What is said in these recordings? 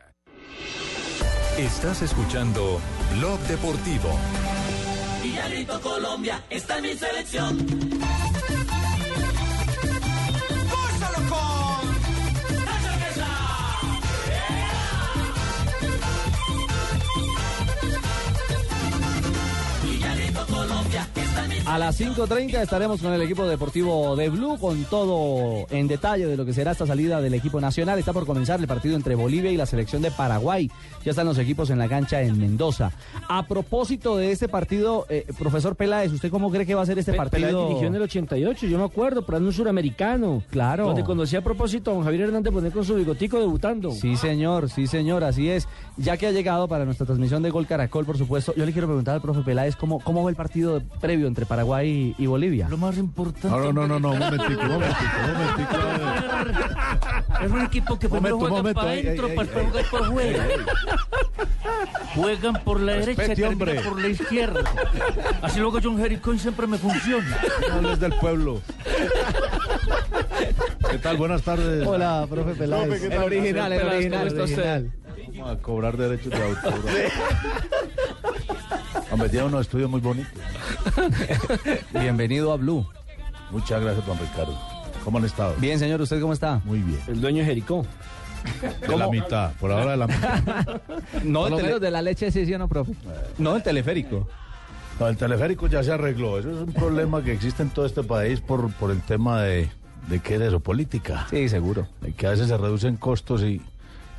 Colombia. Estás escuchando Blog Deportivo. Villarito Colombia está en mi selección. A las 5.30 estaremos con el equipo deportivo de Blue con todo en detalle de lo que será esta salida del equipo nacional. Está por comenzar el partido entre Bolivia y la selección de Paraguay. Ya están los equipos en la cancha en Mendoza. A propósito de este partido, eh, profesor Peláez, ¿usted cómo cree que va a ser este Pe- partido? Peláez dirigió en el 88, yo me acuerdo, pero en un suramericano. Claro. Donde conocí a propósito a don Javier Hernández poner con su bigotico debutando. Sí, señor, sí, señor, así es. Ya que ha llegado para nuestra transmisión de Gol Caracol, por supuesto, yo le quiero preguntar al profe Peláez cómo, cómo va el partido previo entre Paraguay y Bolivia. Lo más importante. No, no, no, no, un momentico, un momentico, un momentico. Es un equipo que primero Momento, juega momento, para adentro para jugar por fuera. Juegan por la derecha y Respete, terminan hombre. por la izquierda. Así luego John Jericho siempre me funciona. No hables del pueblo. ¿Qué tal? Buenas tardes. Hola, profe Peláez. Profe, ¿qué el original, el original, ¿cómo el está usted? original. Vamos a cobrar derechos de autor. Tiene unos estudios muy bonitos. Bienvenido a Blue. Muchas gracias, Juan Ricardo. ¿Cómo han estado? Bien, señor, ¿usted cómo está? Muy bien. El dueño de Jericó. De la mitad, por ahora de la mitad. No, el tele- de la leche sí, sí o no, profe. No, el teleférico. No, el teleférico ya se arregló. Eso es un problema que existe en todo este país por, por el tema de, de qué es eso, política. Sí, seguro. De que a veces se reducen costos y,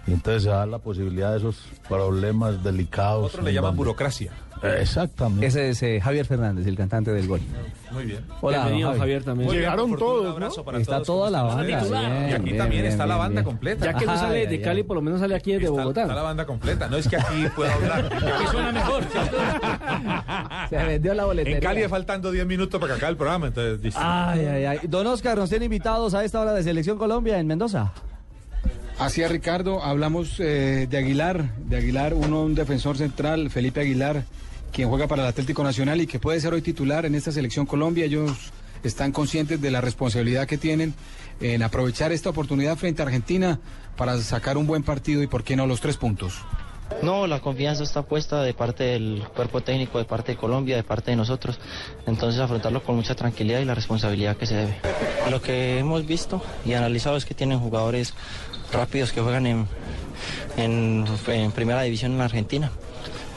y entonces se da la posibilidad de esos problemas delicados. Otros le llaman burocracia. Exactamente. Ese es eh, Javier Fernández, el cantante del gol. Muy bien. Hola, Bienvenido, Javier, también. Muy bien, Llegaron todos, Un abrazo para Está todos. toda ¿Cómo la banda, bien, y aquí bien, también bien, está la banda bien. completa. Ya que no sale de Cali, por lo menos sale aquí de está, Bogotá. está la banda completa. No es que aquí puedo hablar. Que suena mejor. Se vendió la boletería. En Cali faltando 10 minutos para que acabe el programa. Entonces. Ay, ay, ay. Don Oscar, nos tiene invitados a esta hora de Selección Colombia en Mendoza. Así es, Ricardo. Hablamos eh, de Aguilar, de Aguilar, uno, un defensor central, Felipe Aguilar, quien juega para el Atlético Nacional y que puede ser hoy titular en esta selección Colombia. Ellos están conscientes de la responsabilidad que tienen en aprovechar esta oportunidad frente a Argentina para sacar un buen partido y, por qué no, los tres puntos. No, la confianza está puesta de parte del cuerpo técnico, de parte de Colombia, de parte de nosotros. Entonces afrontarlo con mucha tranquilidad y la responsabilidad que se debe. Lo que hemos visto y analizado es que tienen jugadores rápidos que juegan en, en, en primera división en Argentina.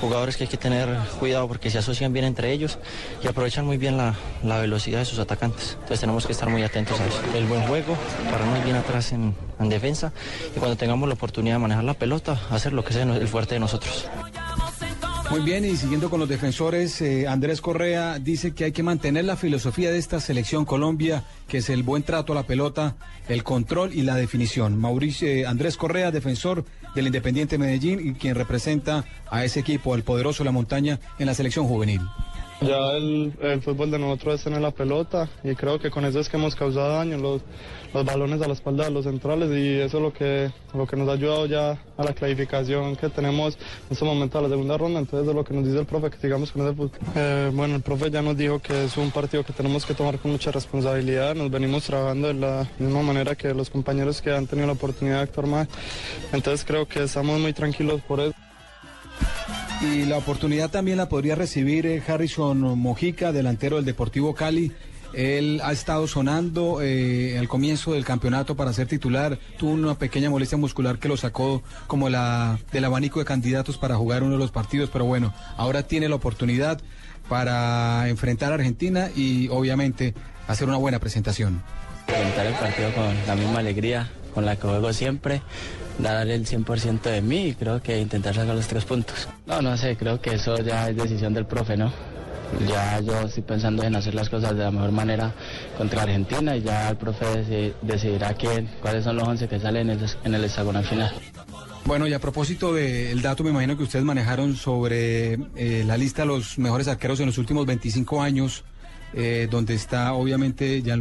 Jugadores que hay que tener cuidado porque se asocian bien entre ellos y aprovechan muy bien la, la velocidad de sus atacantes. Entonces tenemos que estar muy atentos a eso. El buen juego, pararnos bien atrás en, en defensa y cuando tengamos la oportunidad de manejar la pelota, hacer lo que sea el fuerte de nosotros. Muy bien, y siguiendo con los defensores, eh, Andrés Correa dice que hay que mantener la filosofía de esta selección Colombia, que es el buen trato a la pelota, el control y la definición. Mauricio eh, Andrés Correa, defensor del Independiente Medellín y quien representa a ese equipo, el poderoso La Montaña, en la selección juvenil. Ya el, el fútbol de nosotros es tener la pelota y creo que con eso es que hemos causado daño, los, los balones a la espalda de los centrales y eso es lo que, lo que nos ha ayudado ya a la clasificación que tenemos en este momento a la segunda ronda, entonces es lo que nos dice el profe, que sigamos con ese. Eh, bueno, el profe ya nos dijo que es un partido que tenemos que tomar con mucha responsabilidad, nos venimos trabajando de la misma manera que los compañeros que han tenido la oportunidad de actuar más, entonces creo que estamos muy tranquilos por eso. Y la oportunidad también la podría recibir eh, Harrison Mojica, delantero del Deportivo Cali. Él ha estado sonando eh, al comienzo del campeonato para ser titular. Tuvo una pequeña molestia muscular que lo sacó como la del abanico de candidatos para jugar uno de los partidos. Pero bueno, ahora tiene la oportunidad para enfrentar a Argentina y obviamente hacer una buena presentación. Enfrentar el partido con la misma alegría con la que juego siempre, dar el 100% de mí y creo que intentar sacar los tres puntos. No, no sé, creo que eso ya es decisión del profe, ¿no? Ya yo estoy pensando en hacer las cosas de la mejor manera contra Argentina y ya el profe deci- decidirá quién, cuáles son los 11 que salen en el, en el hexagonal final. Bueno, y a propósito del dato, me imagino que ustedes manejaron sobre eh, la lista de los mejores arqueros en los últimos 25 años, eh, donde está obviamente ya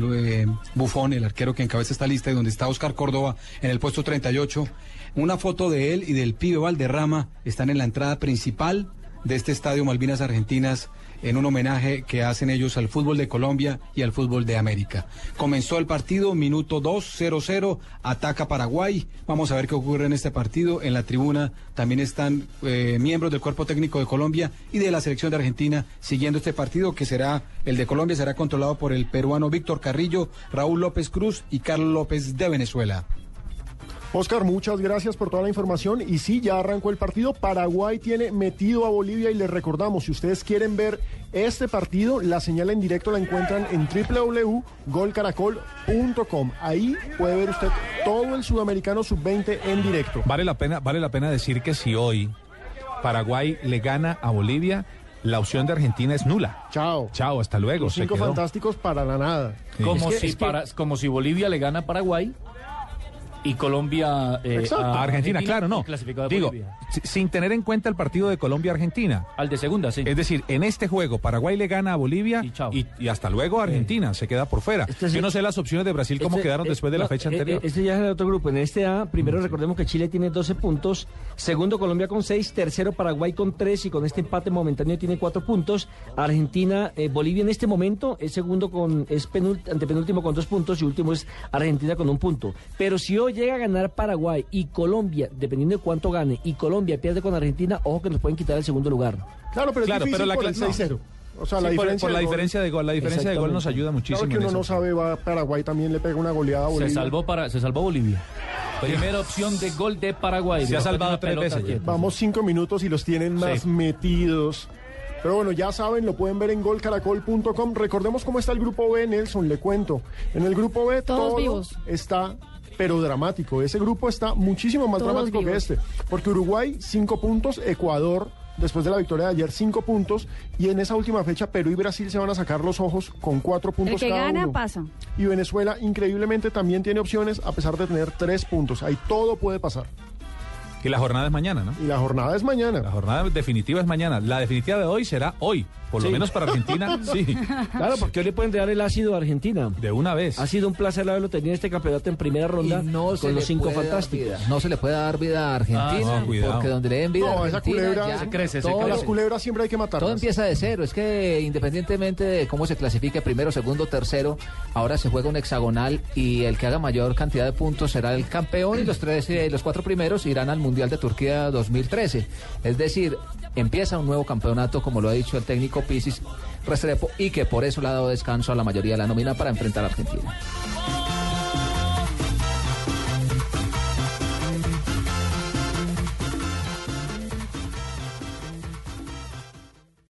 Bufón, el arquero que encabeza esta lista, y donde está Oscar Córdoba en el puesto 38. Una foto de él y del pibe Valderrama están en la entrada principal de este estadio Malvinas Argentinas en un homenaje que hacen ellos al fútbol de Colombia y al fútbol de América. Comenzó el partido, minuto 2, 0-0, ataca Paraguay. Vamos a ver qué ocurre en este partido. En la tribuna también están eh, miembros del cuerpo técnico de Colombia y de la selección de Argentina siguiendo este partido que será, el de Colombia será controlado por el peruano Víctor Carrillo, Raúl López Cruz y Carlos López de Venezuela. Oscar, muchas gracias por toda la información. Y sí, ya arrancó el partido. Paraguay tiene metido a Bolivia y les recordamos, si ustedes quieren ver este partido, la señal en directo la encuentran en www.golcaracol.com. Ahí puede ver usted todo el sudamericano sub-20 en directo. Vale la pena, vale la pena decir que si hoy Paraguay le gana a Bolivia, la opción de Argentina es nula. Chao. Chao, hasta luego. Los cinco quedó. fantásticos para la nada. Como, Es que- si es que- para- como si Bolivia le gana a Paraguay y Colombia eh. A Argentina, claro, no. Digo, sin tener en cuenta el partido de Colombia-Argentina. Al de segunda, sí. Es decir, en este juego Paraguay le gana a Bolivia Y chao. y, y hasta luego Argentina se queda por fuera. Este Yo no sé las opciones de Brasil cómo Este, quedaron eh, después de la no, fecha eh, anterior. eh, Este ya es el otro grupo. En este A, primero recordemos que Chile tiene 12 puntos, segundo Colombia con 6, tercero Paraguay con 3 y con este empate momentáneo tiene 4 puntos. Argentina, eh, Bolivia en este momento es segundo con, es penult- antepenúltimo con 2 puntos y último es Argentina con un punto. Pero si hoy llega a ganar Paraguay y Colombia, dependiendo de cuánto gane, y Colombia pierde con Argentina, ojo que nos pueden quitar el segundo lugar. Claro, pero es Claro, pero la por cla- el no. 6-0. O sea, Sí, la por- diferencia por la gol- diferencia de gol, la diferencia de gol nos ayuda muchísimo. Claro que uno no sabe, va Paraguay también le pega una goleada a Bolivia. Se salvó, para, se salvó Bolivia. Primera opción de gol de Paraguay. Se ha salvado tres veces ya. Vamos cinco minutos y los tienen más Sí. metidos. Pero bueno, ya saben, lo pueden ver en golcaracol.com. Recordemos cómo está el grupo B, Nelson, le cuento. En el grupo B Todos todo vivos. está, pero dramático. Ese grupo está muchísimo más Todos dramático que este. Porque Uruguay, cinco puntos, Ecuador, después de la victoria de ayer, cinco puntos. Y en esa última fecha, Perú y Brasil se van a sacar los ojos con cuatro El puntos que cada gana uno. pasa. Y Venezuela, increíblemente, también tiene opciones, a pesar de tener tres puntos. Ahí todo puede pasar. Y la jornada es mañana, ¿no? Y la jornada es mañana. La jornada definitiva es mañana. La definitiva de hoy será hoy. Por lo menos para Argentina, sí. Claro, porque hoy le pueden dar el ácido a Argentina. De una vez. Ha sido un placer haberlo tenido en este campeonato en primera ronda Y no se con le los cinco puede dar fantásticos. vida. No se le puede dar vida a Argentina, Ah, no, cuidado. porque donde le den vida No, a esa Argentina culebra ya se crece, se todo, crece. Las culebras siempre hay que matarlas. todo empieza de cero. Es que independientemente de cómo se clasifique primero, segundo, tercero, ahora se juega un hexagonal y el que haga mayor cantidad de puntos será el campeón y los tres, eh, los cuatro primeros irán al Mundial de Turquía 2013. Es decir, empieza un nuevo campeonato, como lo ha dicho el técnico Pisis Restrepo, y que por eso le ha dado descanso a la mayoría de la nómina para enfrentar a Argentina.